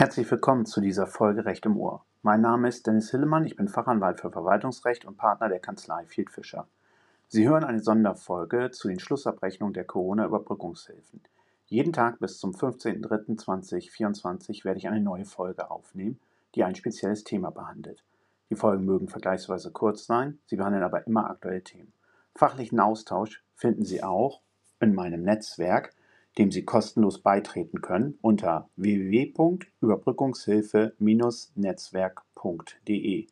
Herzlich willkommen zu dieser Folge Recht im Ohr. Mein Name ist Dennis Hillemann, ich bin Fachanwalt für Verwaltungsrecht und Partner der Kanzlei Field Fischer. Sie hören eine Sonderfolge zu den Schlussabrechnungen der Corona-Überbrückungshilfen. Jeden Tag bis zum 15.03.2024 werde ich eine neue Folge aufnehmen, die ein spezielles Thema behandelt. Die Folgen mögen vergleichsweise kurz sein, sie behandeln aber immer aktuelle Themen. Fachlichen Austausch finden Sie auch in meinem Netzwerk dem Sie kostenlos beitreten können unter www.überbrückungshilfe-netzwerk.de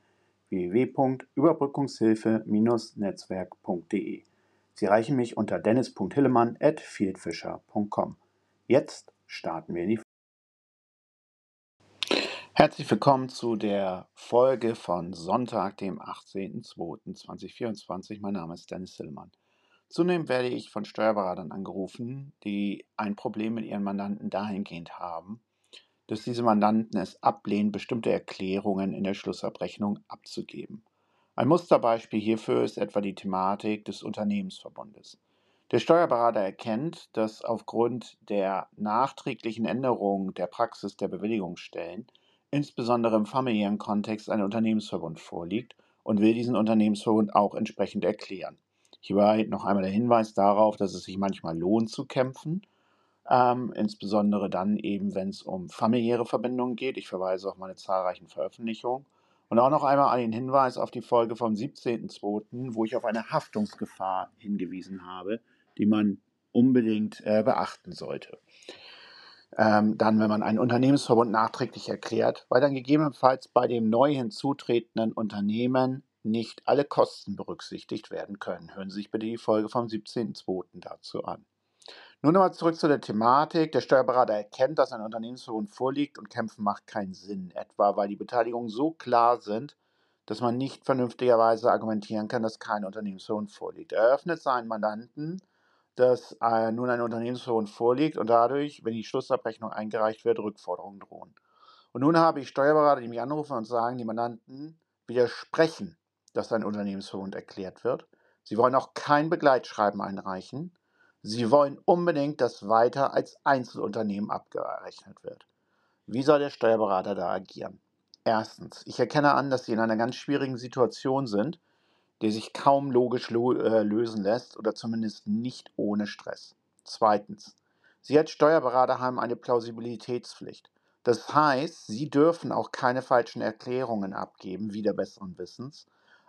www.überbrückungshilfe-netzwerk.de Sie erreichen mich unter dennis.hillemann@fieldfisher.com. Jetzt starten wir in die Herzlich willkommen zu der Folge von Sonntag, dem 18.02.2024. Mein Name ist Dennis Hillemann. Zunehmend werde ich von Steuerberatern angerufen, die ein Problem mit ihren Mandanten dahingehend haben, dass diese Mandanten es ablehnen, bestimmte Erklärungen in der Schlussabrechnung abzugeben. Ein Musterbeispiel hierfür ist etwa die Thematik des Unternehmensverbundes. Der Steuerberater erkennt, dass aufgrund der nachträglichen Änderung der Praxis der Bewilligungsstellen insbesondere im familiären Kontext ein Unternehmensverbund vorliegt und will diesen Unternehmensverbund auch entsprechend erklären. Hierbei noch einmal der Hinweis darauf, dass es sich manchmal lohnt zu kämpfen, ähm, insbesondere dann eben, wenn es um familiäre Verbindungen geht. Ich verweise auf meine zahlreichen Veröffentlichungen. Und auch noch einmal einen Hinweis auf die Folge vom 17.02., wo ich auf eine Haftungsgefahr hingewiesen habe, die man unbedingt äh, beachten sollte. Ähm, dann, wenn man einen Unternehmensverbund nachträglich erklärt, weil dann gegebenenfalls bei dem neu hinzutretenden Unternehmen nicht alle Kosten berücksichtigt werden können. Hören Sie sich bitte die Folge vom 17.02. dazu an. Nun nochmal zurück zu der Thematik. Der Steuerberater erkennt, dass ein Unternehmensverbund vorliegt und kämpfen macht keinen Sinn, etwa weil die Beteiligungen so klar sind, dass man nicht vernünftigerweise argumentieren kann, dass kein Unternehmensverbund vorliegt. Er eröffnet seinen Mandanten, dass äh, nun ein Unternehmensverbund vorliegt und dadurch, wenn die Schlussabrechnung eingereicht wird, Rückforderungen drohen. Und nun habe ich Steuerberater, die mich anrufen und sagen, die Mandanten widersprechen dass ein Unternehmensverbund erklärt wird. Sie wollen auch kein Begleitschreiben einreichen. Sie wollen unbedingt, dass weiter als Einzelunternehmen abgerechnet wird. Wie soll der Steuerberater da agieren? Erstens, ich erkenne an, dass Sie in einer ganz schwierigen Situation sind, die sich kaum logisch lo äh, lösen lässt oder zumindest nicht ohne Stress. Zweitens, Sie als Steuerberater haben eine Plausibilitätspflicht. Das heißt, Sie dürfen auch keine falschen Erklärungen abgeben, wieder besseren Wissens,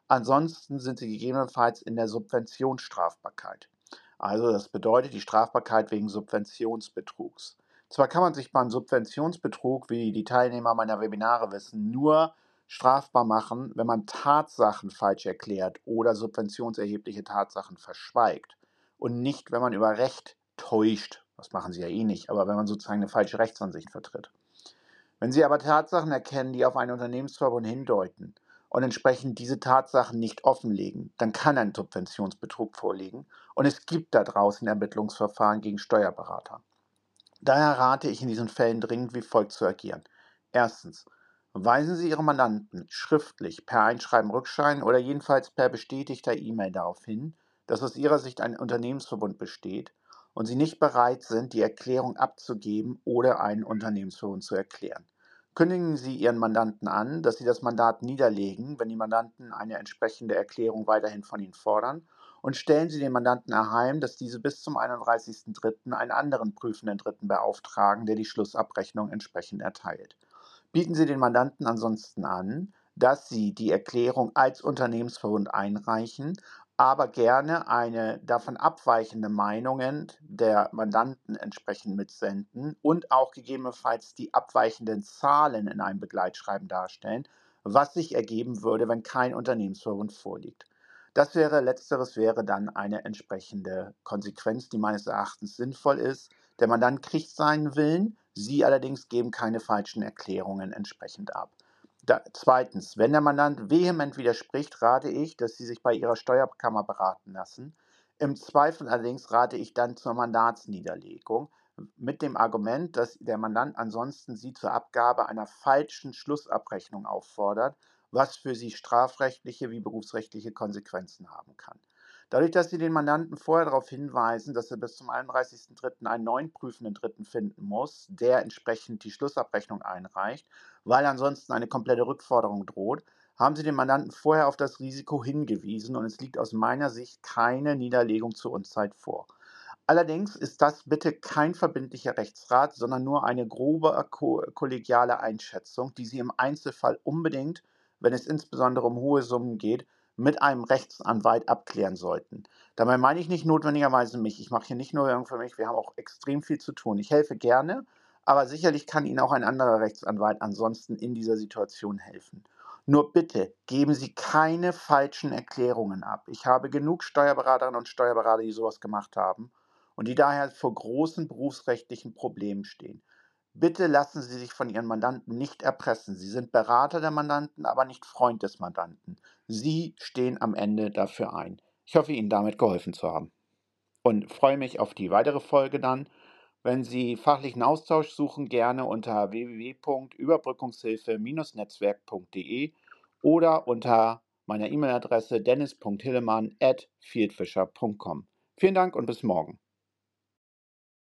Ansonsten sind sie gegebenenfalls in der Subventionsstrafbarkeit. Also das bedeutet die Strafbarkeit wegen Subventionsbetrugs. Zwar kann man sich beim Subventionsbetrug, wie die Teilnehmer meiner Webinare wissen, nur strafbar machen, wenn man Tatsachen falsch erklärt oder subventionserhebliche Tatsachen verschweigt und nicht, wenn man über Recht täuscht. Das machen sie ja eh nicht, aber wenn man sozusagen eine falsche Rechtsansicht vertritt. Wenn Sie aber Tatsachen erkennen, die auf einen Unternehmensverbund hindeuten und entsprechend diese Tatsachen nicht offenlegen, dann kann ein Subventionsbetrug vorliegen und es gibt da draußen Ermittlungsverfahren gegen Steuerberater. Daher rate ich in diesen Fällen dringend wie folgt zu agieren. Erstens, weisen Sie Ihre Mandanten schriftlich per Einschreiben Rückschein oder jedenfalls per bestätigter E-Mail darauf hin, dass aus Ihrer Sicht ein Unternehmensverbund besteht und Sie nicht bereit sind, die Erklärung abzugeben oder einen Unternehmensverbund zu erklären. Kündigen Sie Ihren Mandanten an, dass Sie das Mandat niederlegen, wenn die Mandanten eine entsprechende Erklärung weiterhin von Ihnen fordern, und stellen Sie den Mandanten erheim, dass diese bis zum 31.03. einen anderen prüfenden Dritten beauftragen, der die Schlussabrechnung entsprechend erteilt. Bieten Sie den Mandanten ansonsten an, dass Sie die Erklärung als Unternehmensverbund einreichen, aber gerne eine davon abweichende Meinungen der Mandanten entsprechend mitsenden und auch gegebenenfalls die abweichenden Zahlen in einem Begleitschreiben darstellen, was sich ergeben würde, wenn kein Unternehmensverbund vorliegt. Das wäre, letzteres wäre dann eine entsprechende Konsequenz, die meines Erachtens sinnvoll ist. Der Mandant kriegt seinen Willen, Sie allerdings geben keine falschen Erklärungen entsprechend ab. Da, zweitens, wenn der Mandant vehement widerspricht, rate ich, dass Sie sich bei Ihrer Steuerkammer beraten lassen. Im Zweifel allerdings rate ich dann zur Mandatsniederlegung mit dem Argument, dass der Mandant ansonsten Sie zur Abgabe einer falschen Schlussabrechnung auffordert, was für Sie strafrechtliche wie berufsrechtliche Konsequenzen haben kann. Dadurch, dass Sie den Mandanten vorher darauf hinweisen, dass er bis zum 31.03. einen neuen prüfenden Dritten finden muss, der entsprechend die Schlussabrechnung einreicht, weil ansonsten eine komplette Rückforderung droht, haben Sie den Mandanten vorher auf das Risiko hingewiesen und es liegt aus meiner Sicht keine Niederlegung zur Unzeit vor. Allerdings ist das bitte kein verbindlicher Rechtsrat, sondern nur eine grobe kollegiale Einschätzung, die Sie im Einzelfall unbedingt, wenn es insbesondere um hohe Summen geht, mit einem Rechtsanwalt abklären sollten. Dabei meine ich nicht notwendigerweise mich. Ich mache hier nicht nur Werbung für mich, wir haben auch extrem viel zu tun. Ich helfe gerne, aber sicherlich kann Ihnen auch ein anderer Rechtsanwalt ansonsten in dieser Situation helfen. Nur bitte geben Sie keine falschen Erklärungen ab. Ich habe genug Steuerberaterinnen und Steuerberater, die sowas gemacht haben und die daher vor großen berufsrechtlichen Problemen stehen. Bitte lassen Sie sich von Ihren Mandanten nicht erpressen. Sie sind Berater der Mandanten, aber nicht Freund des Mandanten. Sie stehen am Ende dafür ein. Ich hoffe, Ihnen damit geholfen zu haben. Und freue mich auf die weitere Folge dann. Wenn Sie fachlichen Austausch suchen, gerne unter www.überbrückungshilfe-netzwerk.de oder unter meiner E-Mail-Adresse dennis.hillemann at fieldfisher.com. Vielen Dank und bis morgen.